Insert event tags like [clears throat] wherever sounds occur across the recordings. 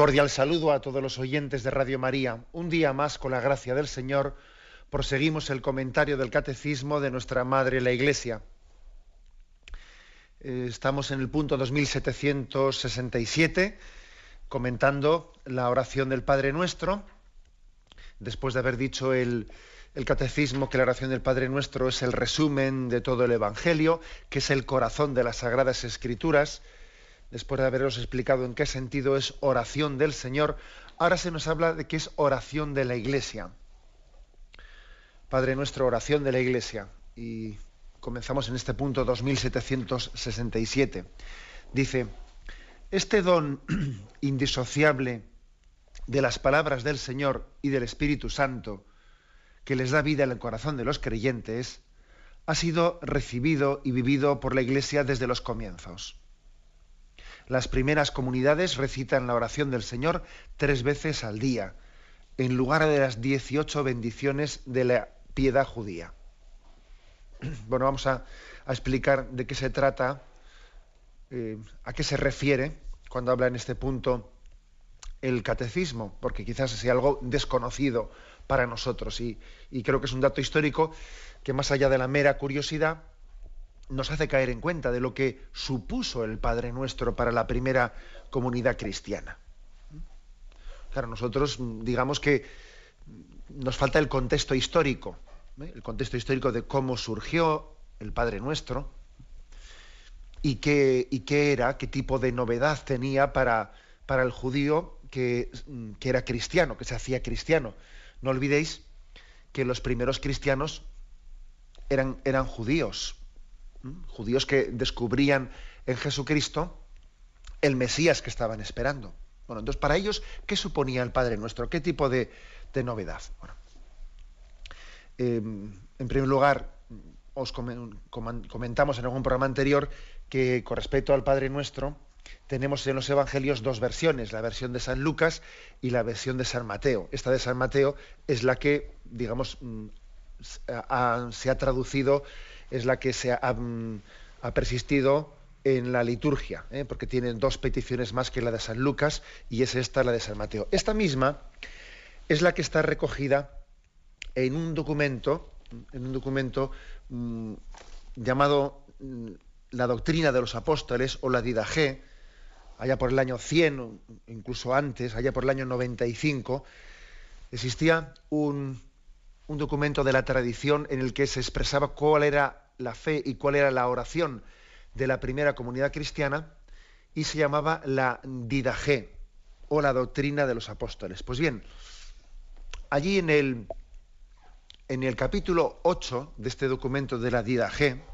Cordial saludo a todos los oyentes de Radio María. Un día más, con la gracia del Señor, proseguimos el comentario del Catecismo de nuestra Madre la Iglesia. Eh, estamos en el punto 2767, comentando la oración del Padre Nuestro. Después de haber dicho el, el Catecismo que la oración del Padre Nuestro es el resumen de todo el Evangelio, que es el corazón de las Sagradas Escrituras, después de haberos explicado en qué sentido es oración del Señor, ahora se nos habla de que es oración de la Iglesia. Padre nuestro, oración de la Iglesia. Y comenzamos en este punto 2767. Dice, este don [clears throat] indisociable de las palabras del Señor y del Espíritu Santo, que les da vida en el corazón de los creyentes, ha sido recibido y vivido por la Iglesia desde los comienzos. Las primeras comunidades recitan la oración del Señor tres veces al día, en lugar de las 18 bendiciones de la piedad judía. [clears throat] Bueno, vamos a, explicar de qué se trata, eh, a qué se refiere cuando habla en este punto el catecismo, porque quizás sea algo desconocido para nosotros y creo que es un dato histórico que más allá de la mera curiosidad, nos hace caer en cuenta de lo que supuso el Padre Nuestro para la primera comunidad cristiana. Claro, nosotros digamos que nos falta el contexto histórico, ¿eh? el contexto histórico de cómo surgió el Padre Nuestro y qué, era, qué tipo de novedad tenía para, el judío que, que era cristiano, que se hacía cristiano. No olvidéis que los primeros cristianos eran, eran judíos judíos que descubrían en Jesucristo el Mesías que estaban esperando. Bueno, entonces para ellos, ¿qué suponía el Padre Nuestro? ¿Qué tipo de, novedad? Bueno, em, en primer lugar, os comentamos en algún programa anterior que con respecto al Padre Nuestro, tenemos en los Evangelios dos versiones, la versión de San Lucas y la versión de San Mateo. Esta de San Mateo es la que, digamos, mm, se ha traducido es la que se ha, mm, persistido en la liturgia, ¿eh? porque tienen dos peticiones más que la de San Lucas y es esta la de San Mateo. Esta misma es la que está recogida en un documento, en un documento mm, llamado mm, la doctrina de los apóstoles o la Didaje, allá por el año 100, incluso antes, allá por el año 95, existía un, un documento de la tradición en el que se expresaba cuál era la fe y cuál era la oración de la primera comunidad cristiana y se llamaba la Didaje o la doctrina de los apóstoles. Pues bien, allí en el, en el capítulo 8 de este documento de la Didaje,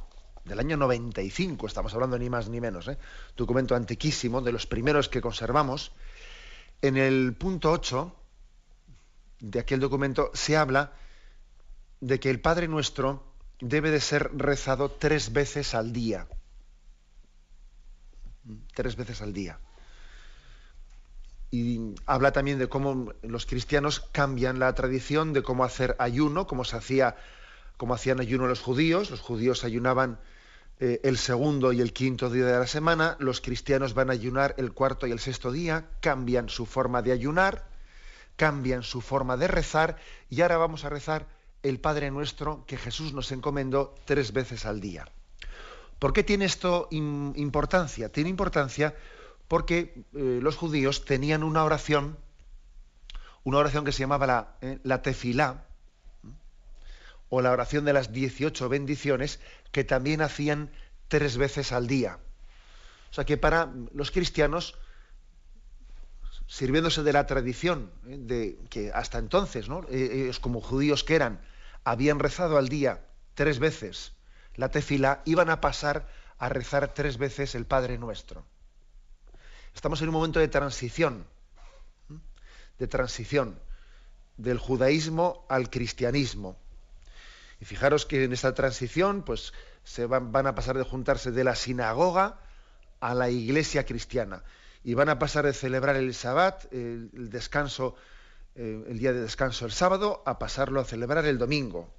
del año 95, estamos hablando ni más ni menos, ¿eh? documento antiquísimo, de los primeros que conservamos, en el punto 8 de aquel documento se habla de que el Padre Nuestro debe de ser rezado tres veces al día. Tres veces al día. Y habla también de cómo los cristianos cambian la tradición de cómo hacer ayuno, cómo se hacía, cómo hacían ayuno los judíos. Los judíos ayunaban eh, el segundo y el quinto día de la semana, los cristianos van a ayunar el cuarto y el sexto día, cambian su forma de ayunar, cambian su forma de rezar, y ahora vamos a rezar el Padre Nuestro que Jesús nos encomendó tres veces al día. ¿Por qué tiene esto importancia? Tiene importancia porque eh, los judíos tenían una oración, una oración que se llamaba la, eh, la tefilá, o la oración de las 18 bendiciones, que también hacían tres veces al día. O sea que para los cristianos, sirviéndose de la tradición, eh, de que hasta entonces, ¿no? ellos como judíos que eran, habían rezado al día tres veces la tefila, iban a pasar a rezar tres veces el Padre Nuestro. Estamos en un momento de transición. de transición del judaísmo al cristianismo. Y fijaros que en esta transición, pues se van, van, a pasar de juntarse de la sinagoga a la iglesia cristiana. Y van a pasar de celebrar el Sabbat, el, descanso, eh, el día de descanso el sábado, a pasarlo a celebrar el domingo.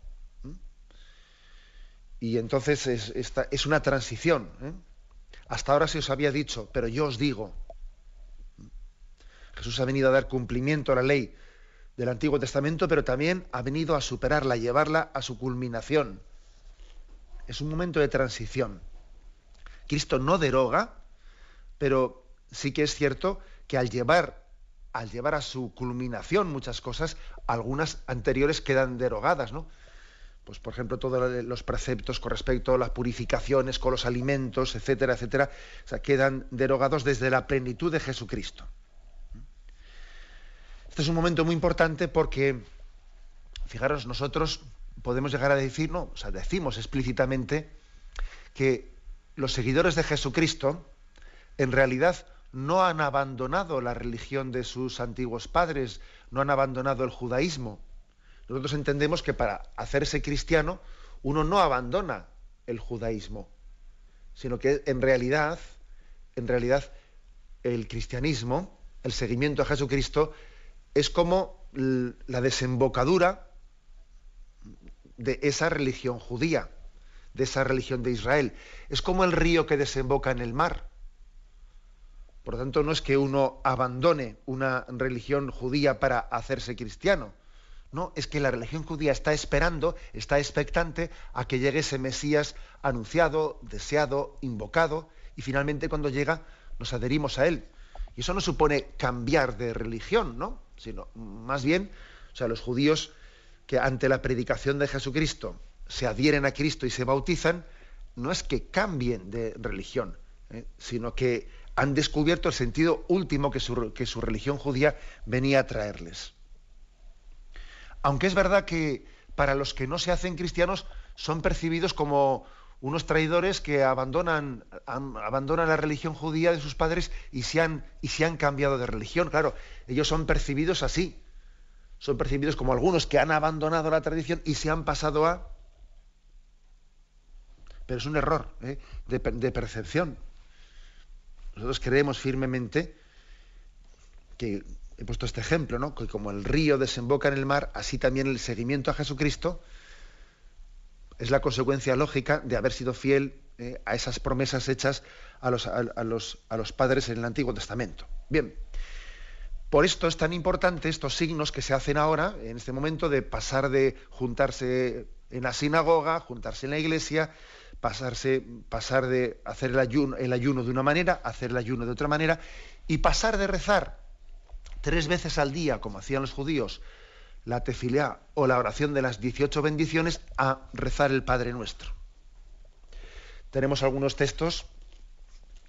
Y entonces es una transición. ¿eh? Hasta ahora se os había dicho, pero yo os digo. Jesús ha venido a dar cumplimiento a la ley del Antiguo Testamento, pero también ha venido a superarla, a llevarla a su culminación. Es un momento de transición. Cristo no deroga, pero sí que es cierto que al llevar, al llevar a su culminación muchas cosas, algunas anteriores quedan derogadas, ¿no? Pues, por ejemplo, todos los preceptos con respecto a las purificaciones con los alimentos, etcétera, etcétera, quedan derogados desde la plenitud de Jesucristo. Este es un momento muy importante porque, fijaros, nosotros podemos llegar a decir, no, o sea, decimos explícitamente que los seguidores de Jesucristo en realidad no han abandonado la religión de sus antiguos padres, no han abandonado el judaísmo. Nosotros entendemos que para hacerse cristiano uno no abandona el judaísmo, sino que en realidad, en realidad el cristianismo, el seguimiento a Jesucristo es como la desembocadura de esa religión judía, de esa religión de Israel. Es como el río que desemboca en el mar. Por lo tanto, no es que uno abandone una religión judía para hacerse cristiano. No, es que la religión judía está esperando, está expectante a que llegue ese Mesías anunciado, deseado, invocado, y finalmente cuando llega nos adherimos a él. Y eso no supone cambiar de religión, ¿no? Sino más bien, o sea, los judíos que ante la predicación de Jesucristo se adhieren a Cristo y se bautizan, no es que cambien de religión, ¿eh? sino que han descubierto el sentido último que su, religión judía venía a traerles. Aunque es verdad que para los que no se hacen cristianos son percibidos como unos traidores que abandonan, la religión judía de sus padres y se, han, y se han cambiado de religión. Claro, ellos son percibidos así. Son percibidos como algunos que han abandonado la tradición y se han pasado a... Pero es un error ¿eh? de percepción. Nosotros creemos firmemente que he puesto este ejemplo, ¿no? Que como el río desemboca en el mar, así también el seguimiento a Jesucristo es la consecuencia lógica de haber sido fiel eh, a esas promesas hechas a los, padres en el Antiguo Testamento. Bien, por esto es tan importante estos signos que se hacen ahora, en este momento, de pasar de juntarse en la sinagoga, juntarse en la iglesia, pasarse, pasar de hacer el ayuno, el ayuno de una manera, hacer el ayuno de otra manera, y pasar de rezar tres veces al día, como hacían los judíos, la tefilá o la oración de las 18 bendiciones a rezar el Padre Nuestro. Tenemos algunos textos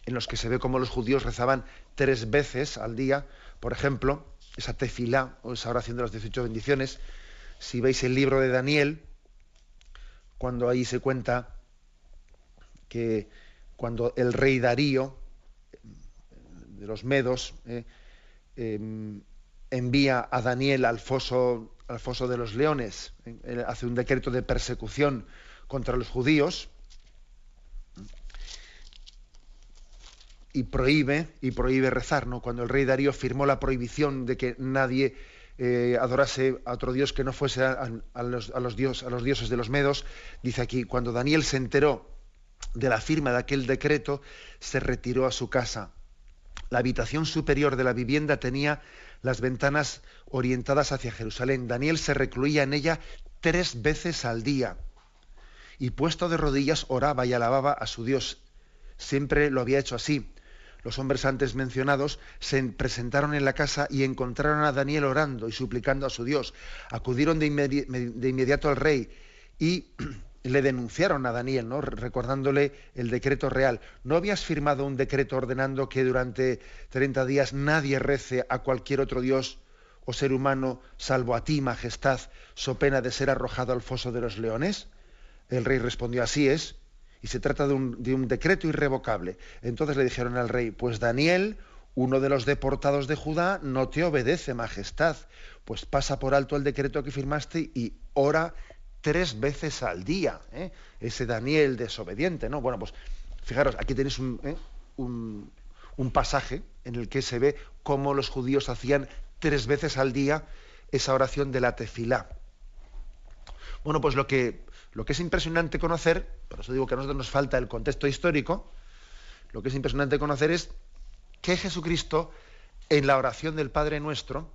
en los que se ve cómo los judíos rezaban tres veces al día, por ejemplo, esa tefilá o esa oración de las 18 bendiciones. Si veis el libro de Daniel, cuando ahí se cuenta que cuando el rey Darío de los Medos eh, eh, envía a Daniel al foso, al foso de los leones, hace un decreto de persecución contra los judíos y prohíbe, rezar, ¿no? Cuando el rey Darío firmó la prohibición de que nadie eh, adorase a otro dios que no fuese a los dioses de los medos, dice aquí, cuando Daniel se enteró de la firma de aquel decreto, se retiró a su casa. La habitación superior de la vivienda tenía las ventanas orientadas hacia Jerusalén. Daniel se recluía en ella tres veces al día y puesto de rodillas oraba y alababa a su Dios. Siempre lo había hecho así. Los hombres antes mencionados se presentaron en la casa y encontraron a Daniel orando y suplicando a su Dios. Acudieron de, inmedi de inmediato al rey y [clears throat] le denunciaron a Daniel, recordándole el decreto real. ¿No habías firmado un decreto ordenando que durante 30 días nadie rece a cualquier otro dios o ser humano salvo a ti, majestad, so pena de ser arrojado al foso de los leones? El rey respondió, así es, y se trata de un, de un decreto irrevocable. Entonces le dijeron al rey, pues Daniel, uno de los deportados de Judá no te obedece, majestad, pues pasa por alto el decreto que firmaste y ora tres veces al día. ¿eh? Ese Daniel desobediente, ¿no? Bueno, pues fijaros, aquí tenéis ¿eh? un, un, pasaje en el que se ve cómo los judíos hacían tres veces al día esa oración de la tefilá. Bueno, pues lo que, lo que es impresionante conocer, por eso digo que a nosotros nos falta el contexto histórico, lo que es impresionante conocer es que Jesucristo, en la oración del Padre Nuestro,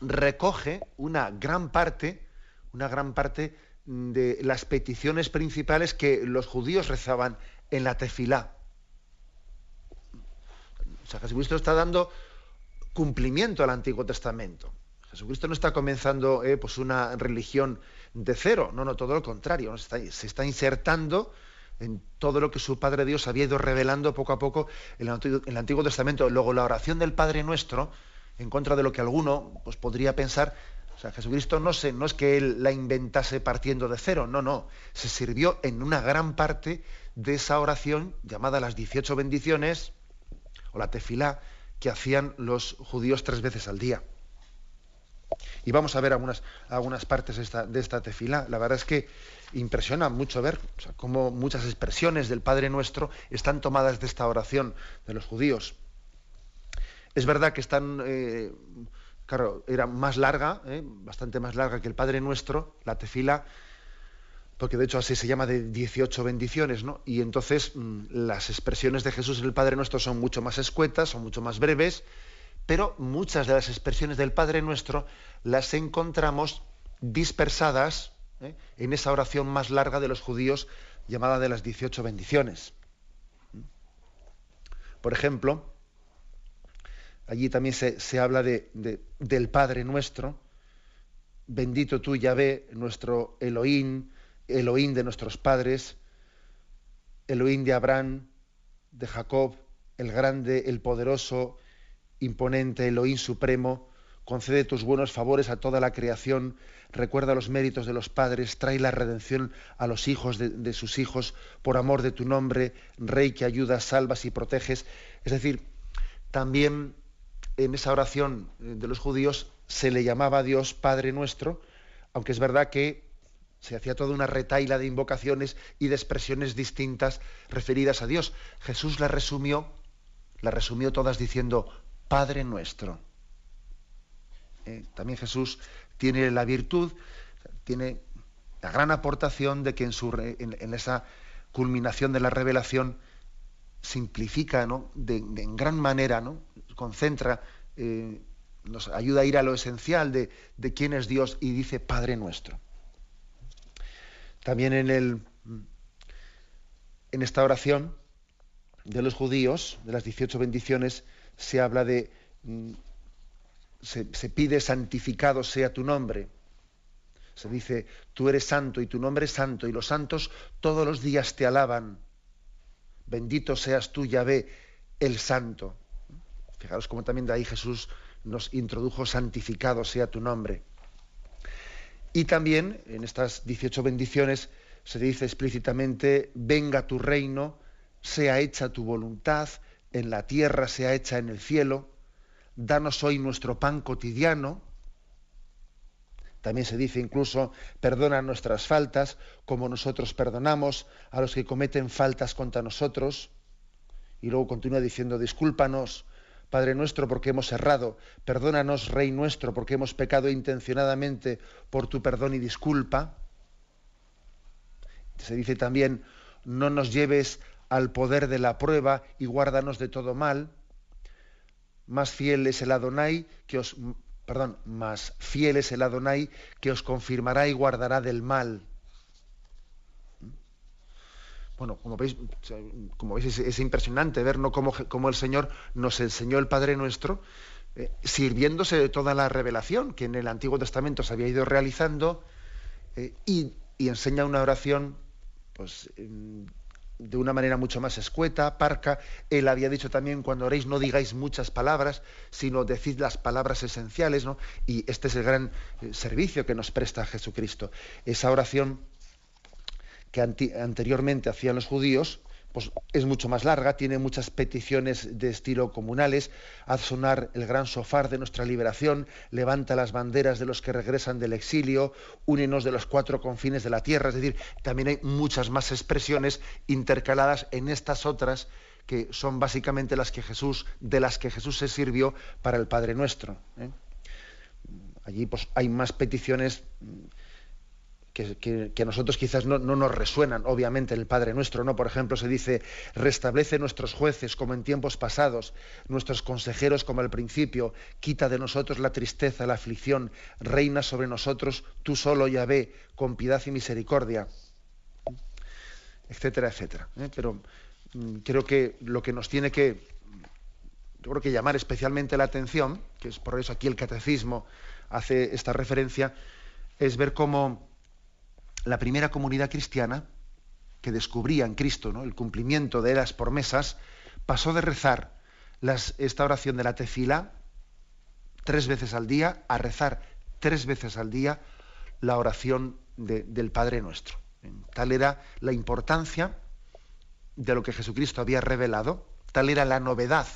recoge una gran parte una gran parte de las peticiones principales que los judíos rezaban en la tefilá. O sea, Jesucristo está dando cumplimiento al Antiguo Testamento. Jesucristo no está comenzando eh, pues una religión de cero, no, no, todo lo contrario, se está, insertando en todo lo que su Padre Dios había ido revelando poco a poco en el, Antiguo, Testamento. Luego la oración del Padre Nuestro, en contra de lo que alguno pues, podría pensar, o sea, Jesucristo no, no es que él la inventase partiendo de cero, no, no. Se sirvió en una gran parte de esa oración llamada las 18 bendiciones o la tefilá que hacían los judíos tres veces al día. Y vamos a ver algunas, algunas partes de esta, de tefilá. La verdad es que impresiona mucho ver cómo muchas expresiones del Padre Nuestro están tomadas de esta oración de los judíos. Es verdad que están eh, claro, era más larga, ¿eh? bastante más larga que el Padre Nuestro, la tefila, porque de hecho así se llama de 18 bendiciones, ¿no? Y entonces mm, las expresiones de Jesús en el Padre Nuestro son mucho más escuetas, son mucho más breves, pero muchas de las expresiones del Padre Nuestro las encontramos dispersadas ¿eh? en esa oración más larga de los judíos llamada de las 18 bendiciones. Por ejemplo, allí también se, habla de, del Padre nuestro, bendito tú Yahvé, nuestro Elohim, Elohim de nuestros padres, Elohim de Abraham, de Jacob, el grande, el poderoso, imponente, Elohim supremo, concede tus buenos favores a toda la creación, recuerda los méritos de los padres, trae la redención a los hijos de, de, sus hijos, por amor de tu nombre, Rey que ayudas, salvas y proteges. Es decir, también en esa oración eh, de los judíos se le llamaba a Dios Padre nuestro, aunque es verdad que se hacía toda una retaila de invocaciones y de expresiones distintas referidas a Dios. Jesús la resumió, la resumió todas diciendo Padre nuestro. Eh, también Jesús tiene la virtud, tiene la gran aportación de que en, su, en esa culminación de la revelación simplifica ¿no? de, en gran manera, ¿no? concentra, eh, nos ayuda a ir a lo esencial de, de, quién es Dios y dice Padre nuestro. También en, el, en esta oración de los judíos, de las 18 bendiciones, se habla de, mm, se, se pide santificado sea tu nombre. Se dice, tú eres santo y tu nombre es santo y los santos todos los días te alaban bendito seas tú, Yahvé, el santo. Fijaros cómo también de ahí Jesús nos introdujo, santificado sea tu nombre. Y también en estas 18 bendiciones se dice explícitamente, venga tu reino, sea hecha tu voluntad, en la tierra sea hecha en el cielo, danos hoy nuestro pan cotidiano, también se dice incluso, perdona nuestras faltas como nosotros perdonamos a los que cometen faltas contra nosotros. Y luego continúa diciendo, discúlpanos, Padre nuestro, porque hemos errado. Perdónanos, Rey nuestro, porque hemos pecado intencionadamente por tu perdón y disculpa. Se dice también, no nos lleves al poder de la prueba y guárdanos de todo mal. Más fiel es el Adonai que os perdón, más fiel es el Adonai que os confirmará y guardará del mal. Bueno, como veis, como veis es, impresionante ver ¿no? cómo, el Señor nos enseñó el Padre Nuestro, eh, sirviéndose de toda la revelación que en el Antiguo Testamento se había ido realizando eh, y, y, enseña una oración pues, de una manera mucho más escueta, parca. Él había dicho también, cuando oréis no digáis muchas palabras, sino decid las palabras esenciales, ¿no? Y este es el gran eh, servicio que nos presta Jesucristo. Esa oración que anteriormente hacían los judíos, pues es mucho más larga, tiene muchas peticiones de estilo comunales, haz sonar el gran sofar de nuestra liberación, levanta las banderas de los que regresan del exilio, únenos de los cuatro confines de la tierra, es decir, también hay muchas más expresiones intercaladas en estas otras que son básicamente las que Jesús, de las que Jesús se sirvió para el Padre Nuestro. ¿eh? Allí pues, hay más peticiones que, a nosotros quizás no, nos resuenan, obviamente, en el Padre Nuestro, ¿no? Por ejemplo, se dice, restablece nuestros jueces como en tiempos pasados, nuestros consejeros como al principio, quita de nosotros la tristeza, la aflicción, reina sobre nosotros tú solo, Yahvé, con piedad y misericordia, etcétera, etcétera. ¿eh? Pero mm, creo que lo que nos tiene que, yo creo que llamar especialmente la atención, que es por eso aquí el catecismo hace esta referencia, es ver cómo la primera comunidad cristiana que descubría en Cristo ¿no? el cumplimiento de las promesas, pasó de rezar esta oración de la tefila tres veces al día a rezar tres veces al día la oración del Padre Nuestro. Tal era la importancia de lo que Jesucristo había revelado, tal era la novedad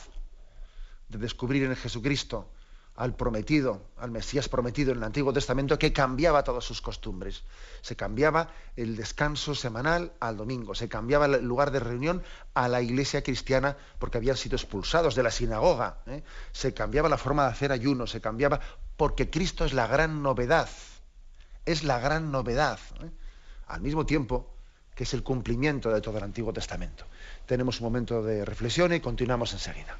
de descubrir en Jesucristo al prometido, al Mesías prometido en el Antiguo Testamento, que cambiaba todas sus costumbres. Se cambiaba el descanso semanal al domingo, se cambiaba el lugar de reunión a la iglesia cristiana porque habían sido expulsados de la sinagoga, ¿eh? se cambiaba la forma de hacer ayuno, se cambiaba porque Cristo es la gran novedad, es la gran novedad, ¿eh? al mismo tiempo que es el cumplimiento de todo el Antiguo Testamento. Tenemos un momento de reflexión y continuamos enseguida.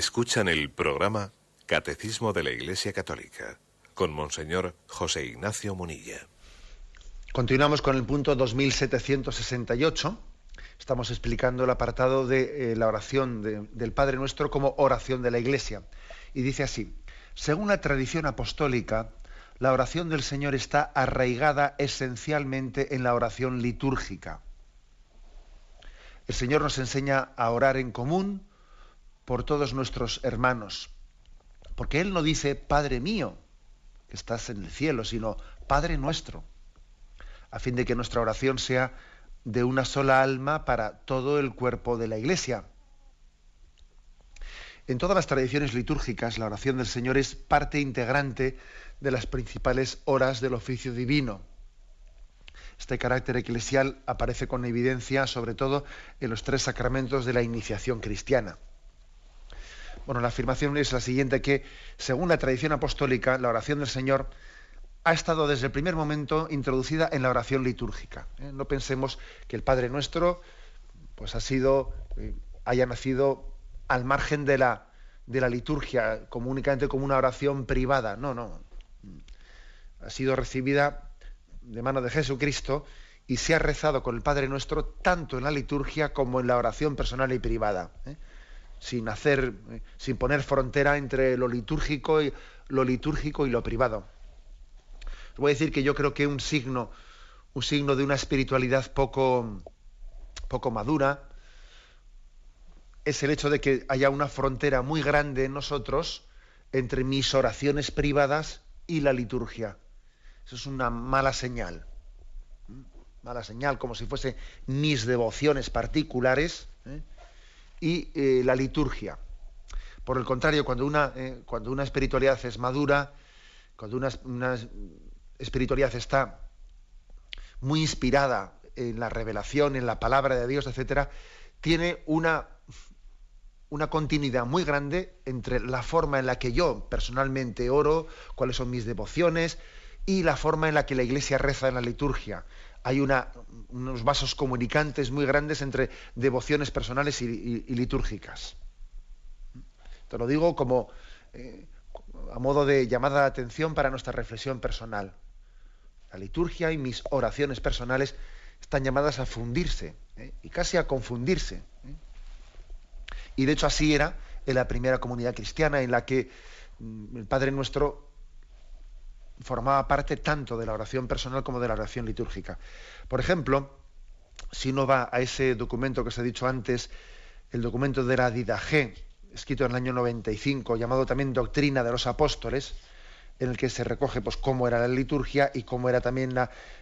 Escuchan el programa Catecismo de la Iglesia Católica con Monseñor José Ignacio Munilla. Continuamos con el punto 2768. Estamos explicando el apartado de eh, la oración del Padre Nuestro como oración de la Iglesia. Y dice así, según la tradición apostólica, la oración del Señor está arraigada esencialmente en la oración litúrgica. El Señor nos enseña a orar en común, por todos nuestros hermanos. Porque Él no dice, Padre mío, que estás en el cielo, sino Padre nuestro, a fin de que nuestra oración sea de una sola alma para todo el cuerpo de la Iglesia. En todas las tradiciones litúrgicas, la oración del Señor es parte integrante de las principales horas del oficio divino. Este carácter eclesial aparece con evidencia sobre todo en los tres sacramentos de la iniciación cristiana. Bueno, la afirmación es la siguiente, que según la tradición apostólica, la oración del Señor ha estado desde el primer momento introducida en la oración litúrgica. ¿eh? No pensemos que el Padre Nuestro pues, ha sido, eh, haya nacido al margen de la, de la liturgia, como únicamente como una oración privada. No, no. Ha sido recibida de mano de Jesucristo y se ha rezado con el Padre Nuestro tanto en la liturgia como en la oración personal y privada, ¿eh? Sin hacer, eh, sin poner frontera entre lo litúrgico y lo litúrgico y lo privado. Os voy a decir que yo creo que un signo, un signo de una espiritualidad poco, poco madura, es el hecho de que haya una frontera muy grande en nosotros entre mis oraciones privadas y la liturgia. Eso es una mala señal. Mala señal, como si fuese mis devociones particulares ¿eh? Y eh, la liturgia. Por el contrario, cuando una, eh, cuando una espiritualidad es madura, cuando una, espiritualidad está muy inspirada en la revelación, en la palabra de Dios, etcétera, tiene una una continuidad muy grande entre la forma en la que yo personalmente oro, cuáles son mis devociones y la forma en la que la Iglesia reza en la liturgia. Hay unos vasos comunicantes muy grandes entre devociones personales y, litúrgicas. Te lo digo como eh, a modo de llamada de atención para nuestra reflexión personal. La liturgia y mis oraciones personales están llamadas a fundirse ¿eh? y casi a confundirse. ¿eh? Y de hecho así era en la primera comunidad cristiana en la que mm, el Padre Nuestro formaba parte tanto de la oración personal como de la oración litúrgica. Por ejemplo, si uno va a ese documento que os he dicho antes, el documento de la Didaje, escrito en el año 95, llamado también Doctrina de los Apóstoles, en el que se recoge pues, cómo era la liturgia y cómo eran también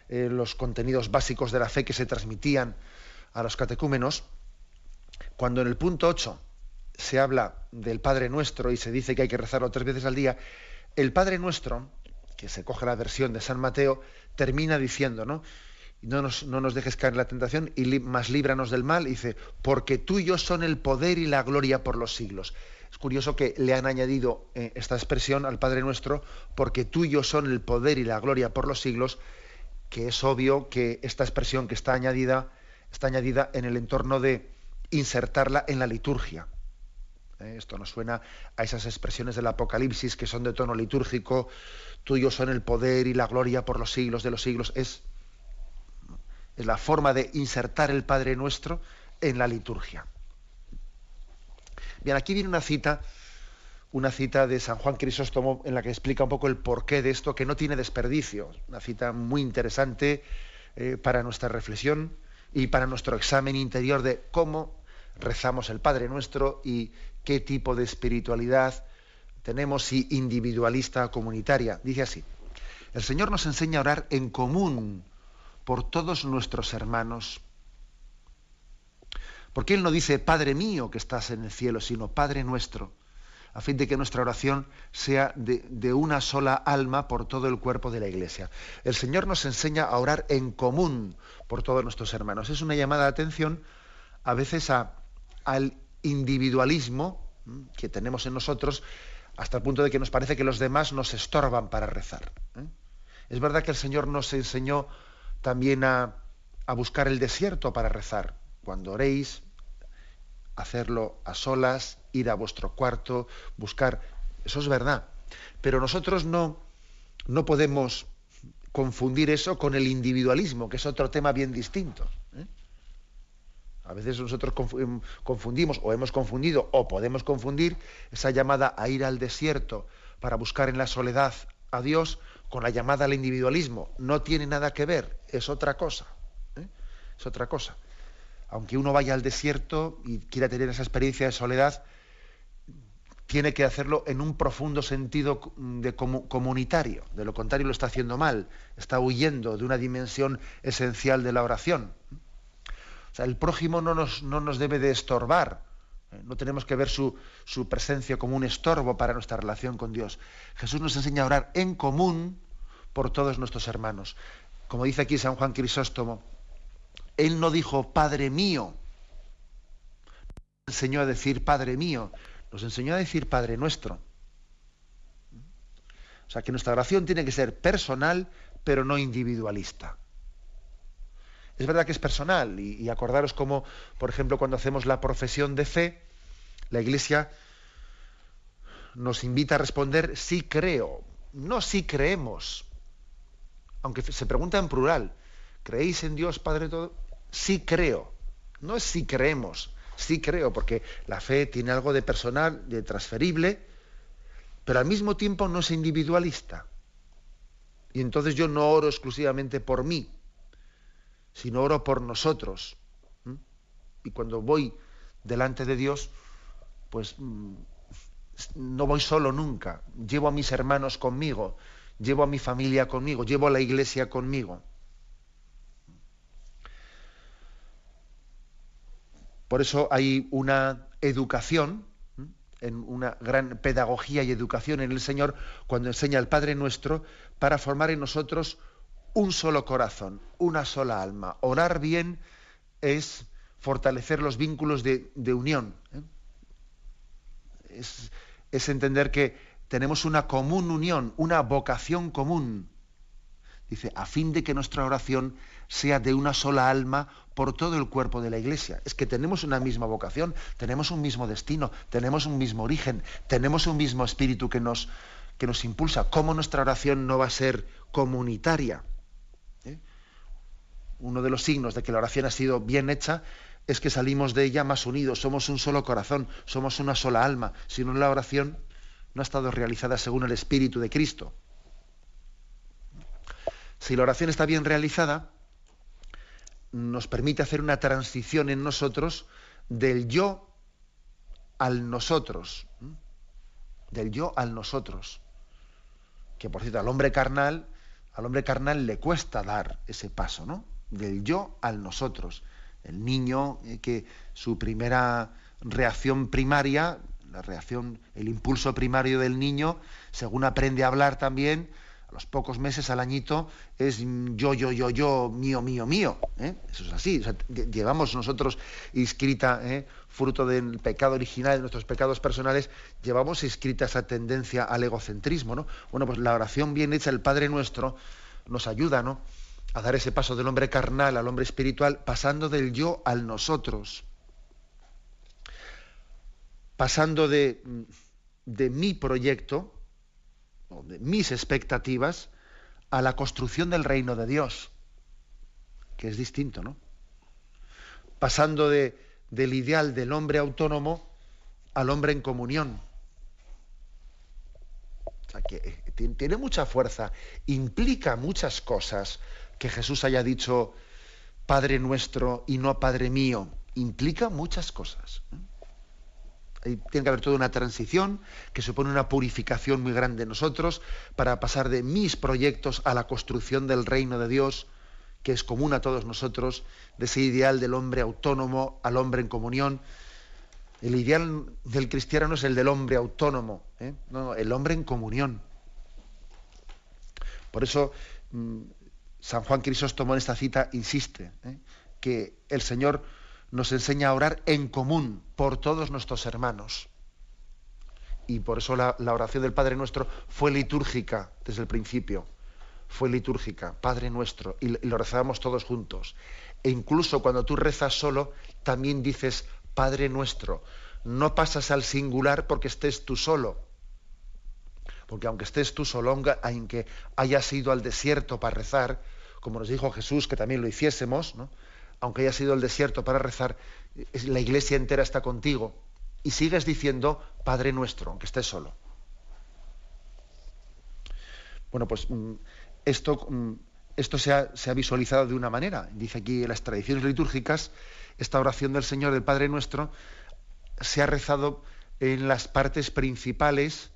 eh, los contenidos básicos de la fe que se transmitían a los catecúmenos, cuando en el punto 8 se habla del Padre Nuestro y se dice que hay que rezarlo tres veces al día, el Padre Nuestro, que se coge la versión de San Mateo, termina diciendo, ¿no? No nos, no nos dejes caer en la tentación y más líbranos del mal, dice, porque tuyo son el poder y la gloria por los siglos. Es curioso que le han añadido eh, esta expresión al Padre Nuestro, porque tuyo son el poder y la gloria por los siglos, que es obvio que esta expresión que está añadida, está añadida en el entorno de, insertarla en la liturgia. ¿Eh? Esto nos suena a esas expresiones del Apocalipsis que son de tono litúrgico, tuyo son el poder y la gloria por los siglos de los siglos. Es, es la forma de insertar el Padre Nuestro en la liturgia. Bien, aquí viene una cita, una cita de San Juan Crisóstomo en la que explica un poco el porqué de esto, que no tiene desperdicio. Una cita muy interesante eh, para nuestra reflexión y para nuestro examen interior de cómo rezamos el Padre Nuestro y qué tipo de espiritualidad tenemos, si individualista o comunitaria. Dice así, el Señor nos enseña a orar en común por todos nuestros hermanos. Porque Él no dice, Padre mío que estás en el cielo, sino Padre nuestro, a fin de que nuestra oración sea de, una sola alma por todo el cuerpo de la Iglesia. El Señor nos enseña a orar en común por todos nuestros hermanos. Es una llamada de atención a veces a, al individualismo que tenemos en nosotros hasta el punto de que nos parece que los demás nos estorban para rezar. ¿eh? Es verdad que el Señor nos enseñó también a, a buscar el desierto para rezar. Cuando oréis, hacerlo a solas, ir a vuestro cuarto, buscar. Eso es verdad. Pero nosotros no, no podemos confundir eso con el individualismo, que es otro tema bien distinto. A veces nosotros em, confundimos o hemos confundido o podemos confundir esa llamada a ir al desierto para buscar en la soledad a Dios con la llamada al individualismo. No tiene nada que ver, es otra cosa. ¿eh? Es otra cosa. Aunque uno vaya al desierto y quiera tener esa experiencia de soledad, tiene que hacerlo en un profundo sentido comunitario. De lo contrario lo está haciendo mal. Está huyendo de una dimensión esencial de la oración el prójimo no nos, no nos debe de estorbar. ¿eh? No tenemos que ver su, su, presencia como un estorbo para nuestra relación con Dios. Jesús nos enseña a orar en común por todos nuestros hermanos. Como dice aquí San Juan Crisóstomo, Él no dijo Padre mío, nos enseñó a decir Padre mío, nos enseñó a decir Padre nuestro. O sea que nuestra oración tiene que ser personal, pero no individualista. Es verdad que es personal y, acordaros como, por ejemplo, cuando hacemos la profesión de fe, la Iglesia nos invita a responder sí creo, no sí creemos, aunque se pregunta en plural. ¿creéis en Dios Padre todo? Sí creo. No es si creemos, sí creo, porque la fe tiene algo de personal, de transferible, pero al mismo tiempo no es individualista. Y entonces yo no oro exclusivamente por mí, sino oro por nosotros. Y cuando voy delante de Dios, pues mm, no voy solo nunca, llevo a mis hermanos conmigo, llevo a mi familia conmigo, llevo a la iglesia conmigo. Por eso hay una educación, en una gran pedagogía y educación en el Señor cuando enseña el Padre Nuestro para formar en nosotros un solo corazón, una sola alma. Orar bien es fortalecer los vínculos de, unión. ¿eh? Es, es entender que tenemos una común unión, una vocación común. Dice, a fin de que nuestra oración sea de una sola alma por todo el cuerpo de la Iglesia. Es que tenemos una misma vocación, tenemos un mismo destino, tenemos un mismo origen, tenemos un mismo espíritu que nos, que nos impulsa. ¿Cómo nuestra oración no va a ser comunitaria? Uno de los signos de que la oración ha sido bien hecha es que salimos de ella más unidos, somos un solo corazón, somos una sola alma. Si no, la oración no ha estado realizada según el Espíritu de Cristo. Si la oración está bien realizada, nos permite hacer una transición en nosotros del yo al nosotros. Del yo al nosotros. Que por cierto, al hombre carnal, al hombre carnal le cuesta dar ese paso, ¿no? Del yo al nosotros el niño eh, que su primera reacción primaria, la reacción, el impulso primario del niño, según aprende a hablar también, a los pocos meses, al añito, es yo, yo, yo, yo, mío, mío, mío. ¿eh? Eso es así. llevamos nosotros inscrita, ¿eh? fruto del pecado original, de nuestros pecados personales, llevamos inscrita esa tendencia al egocentrismo. ¿no? Bueno, pues la oración bien hecha, el Padre Nuestro, nos ayuda, ¿no? A dar ese paso del hombre carnal al hombre espiritual, pasando del yo al nosotros, pasando de, de mi proyecto, o de mis expectativas, a la construcción del reino de Dios, que es distinto, ¿no? Pasando de, del ideal del hombre autónomo al hombre en comunión. O sea, que eh, tiene mucha fuerza, implica muchas cosas que Jesús haya dicho Padre nuestro y no Padre mío, implica muchas cosas. ¿eh? tiene que haber toda una transición que supone una purificación muy grande en nosotros para pasar de mis proyectos a la construcción del reino de Dios, que es común a todos nosotros, de ese ideal del hombre autónomo al hombre en comunión. El ideal del cristiano no es el del hombre autónomo, ¿eh? no, el hombre en comunión. Por eso mm, San Juan Crisóstomo en esta cita insiste ¿eh? que el Señor nos enseña a orar en común por todos nuestros hermanos. Y por eso la, oración del Padre Nuestro fue litúrgica desde el principio. Fue litúrgica, Padre Nuestro, y, y lo rezábamos todos juntos. E incluso cuando tú rezas solo, también dices Padre Nuestro. No pasas al singular porque estés tú solo, porque aunque estés tú solo, aunque hayas ido al desierto para rezar, como nos dijo Jesús que también lo hiciésemos, aunque hayas ido al desierto para rezar, la iglesia entera está contigo. Y sigues diciendo Padre nuestro, aunque estés solo. Bueno, pues mm, esto, mm, esto se, ha, se ha visualizado de una manera. Dice aquí en las tradiciones litúrgicas, esta oración del Señor del Padre nuestro se ha rezado en las partes principales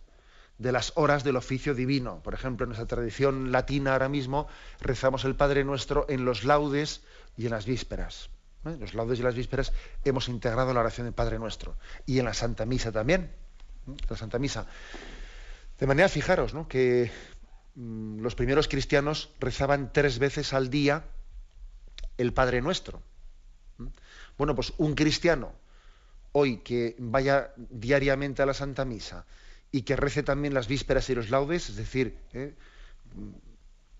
de las horas del oficio divino. Por ejemplo, en nuestra tradición latina ahora mismo rezamos el Padre Nuestro en los laudes y en las vísperas. En los laudes y las vísperas hemos integrado la oración del Padre Nuestro. Y en la Santa Misa también. La Santa Misa. De manera, fijaros, ¿no? que mm, los primeros cristianos rezaban tres veces al día el Padre Nuestro. Bueno, pues un cristiano hoy que vaya diariamente a la Santa Misa, y que rece también las vísperas y los laudes, es decir, ¿eh?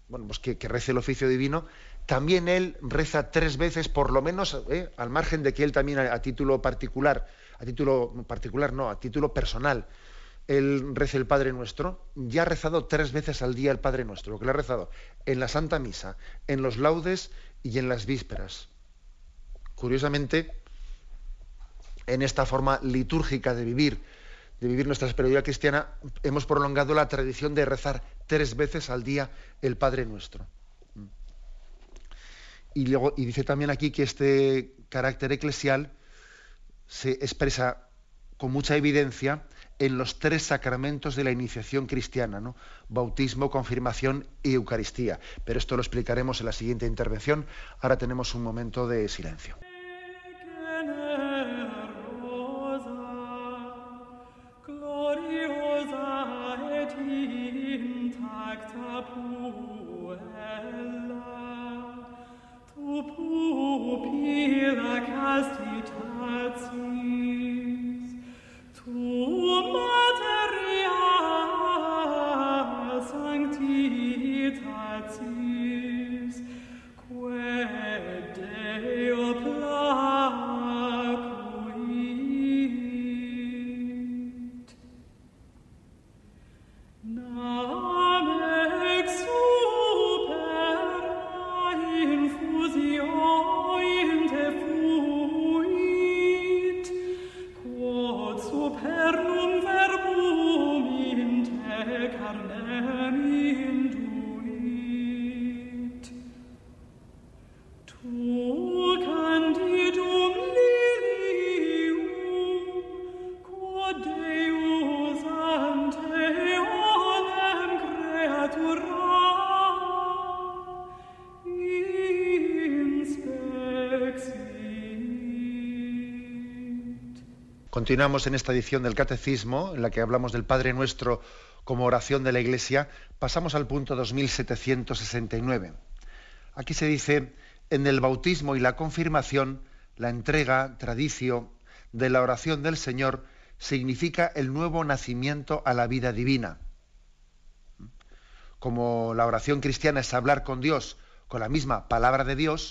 bueno, pues que, rece el oficio divino, también él reza tres veces, por lo menos, ¿eh? al margen de que él también a, título particular, a título particular no, a título personal, él rece el Padre Nuestro, ya ha rezado tres veces al día el Padre Nuestro, lo que le ha rezado en la Santa Misa, en los laudes y en las vísperas. Curiosamente, en esta forma litúrgica de vivir, de vivir nuestra espiritualidad cristiana, hemos prolongado la tradición de rezar tres veces al día el Padre Nuestro. Y, luego, y dice también aquí que este carácter eclesial se expresa con mucha evidencia en los tres sacramentos de la iniciación cristiana, bautismo, confirmación y Eucaristía. Pero esto lo explicaremos en la siguiente intervención. Ahora tenemos un momento de silencio. Sanctitatis Continuamos en esta edición del Catecismo, en la que hablamos del Padre Nuestro como oración de la Iglesia. Pasamos al punto 2769. Aquí se dice, en el bautismo y la confirmación, la entrega, tradicio de la oración del Señor significa el nuevo nacimiento a la vida divina. Como la oración cristiana es hablar con Dios con la misma palabra de Dios,